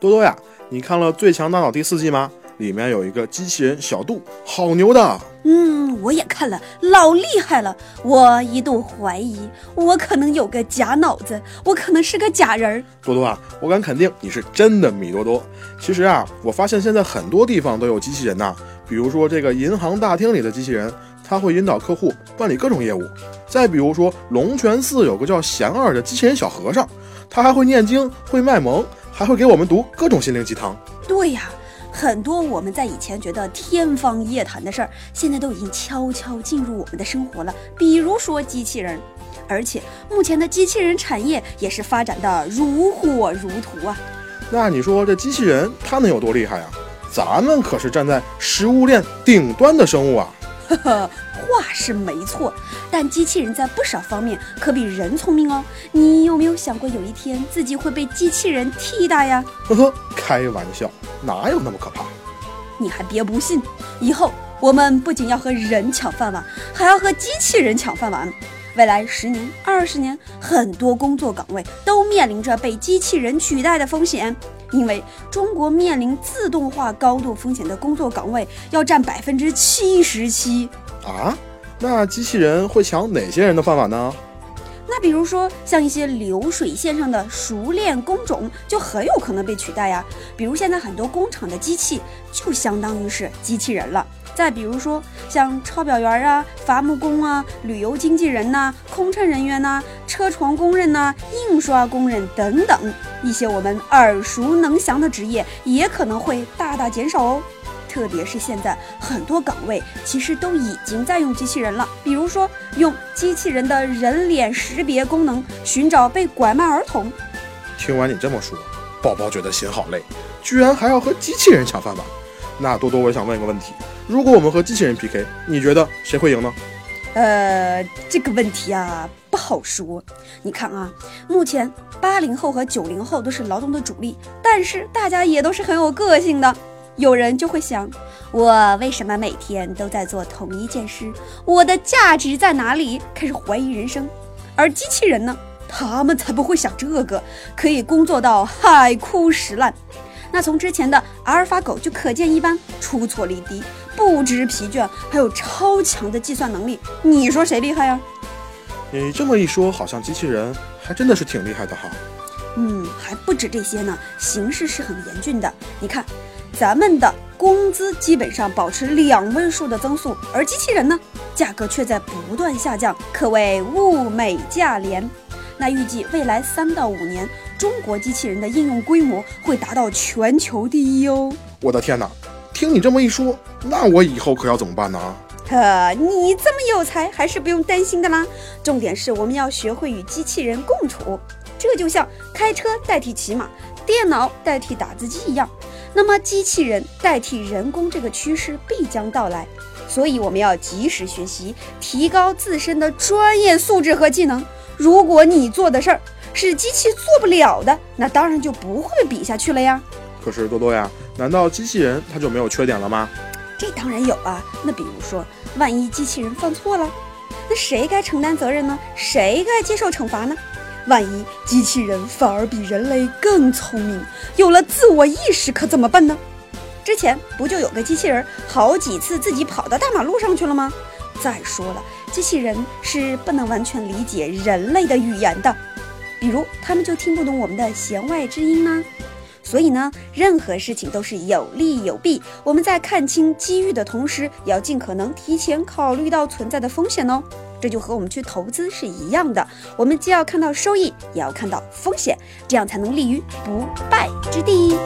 多多呀，你看了《最强大脑》第四季吗？里面有一个机器人小度，好牛的。嗯，我也看了，老厉害了。我一度怀疑，我可能有个假脑子，我可能是个假人儿。多多啊，我敢肯定你是真的米多多。其实啊，我发现现在很多地方都有机器人呐，比如说这个银行大厅里的机器人，它会引导客户办理各种业务。再比如说龙泉寺有个叫贤二的机器人小和尚，他还会念经，会卖萌，还会给我们读各种心灵鸡汤。对呀。很多我们在以前觉得天方夜谭的事儿，现在都已经悄悄进入我们的生活了。比如说机器人，而且目前的机器人产业也是发展的如火如荼啊。那你说这机器人它能有多厉害啊？咱们可是站在食物链顶端的生物啊。呵呵，话是没错，但机器人在不少方面可比人聪明哦。你有没有想过有一天自己会被机器人替代呀？呵呵，开玩笑，哪有那么可怕？你还别不信，以后我们不仅要和人抢饭碗，还要和机器人抢饭碗。未来十年、二十年，很多工作岗位都面临着被机器人取代的风险。因为中国面临自动化高度风险的工作岗位要占百分之七十七啊！那机器人会抢哪些人的饭碗呢？那比如说像一些流水线上的熟练工种就很有可能被取代呀。比如现在很多工厂的机器就相当于是机器人了。再比如说，像抄表员啊、伐木工啊、旅游经纪人呐、空乘人员呐、车床工人呐、印刷工人等等一些我们耳熟能详的职业，也可能会大大减少哦。特别是现在很多岗位其实都已经在用机器人了，比如说用机器人的人脸识别功能寻找被拐卖儿童。听完你这么说，宝宝觉得心好累，居然还要和机器人抢饭碗。那多多，我想问一个问题。如果我们和机器人 PK，你觉得谁会赢呢？呃，这个问题啊不好说。你看啊，目前八零后和九零后都是劳动的主力，但是大家也都是很有个性的。有人就会想，我为什么每天都在做同一件事？我的价值在哪里？开始怀疑人生。而机器人呢，他们才不会想这个，可以工作到海枯石烂。那从之前的阿尔法狗就可见一斑，出错率低，不知疲倦，还有超强的计算能力。你说谁厉害呀？你这么一说，好像机器人还真的是挺厉害的哈。嗯，还不止这些呢，形势是很严峻的。你看，咱们的工资基本上保持两位数的增速，而机器人呢，价格却在不断下降，可谓物美价廉。那预计未来三到五年，中国机器人的应用规模会达到全球第一哦！我的天哪，听你这么一说，那我以后可要怎么办呢？呵，你这么有才，还是不用担心的啦。重点是我们要学会与机器人共处，这就像开车代替骑马，电脑代替打字机一样。那么机器人代替人工这个趋势必将到来，所以我们要及时学习，提高自身的专业素质和技能。如果你做的事儿是机器做不了的，那当然就不会比下去了呀。可是多多呀，难道机器人它就没有缺点了吗？这当然有啊。那比如说，万一机器人犯错了，那谁该承担责任呢？谁该接受惩罚呢？万一机器人反而比人类更聪明，有了自我意识，可怎么办呢？之前不就有个机器人好几次自己跑到大马路上去了吗？再说了，机器人是不能完全理解人类的语言的，比如他们就听不懂我们的弦外之音呢。所以呢，任何事情都是有利有弊。我们在看清机遇的同时，也要尽可能提前考虑到存在的风险哦。这就和我们去投资是一样的，我们既要看到收益，也要看到风险，这样才能立于不败之地。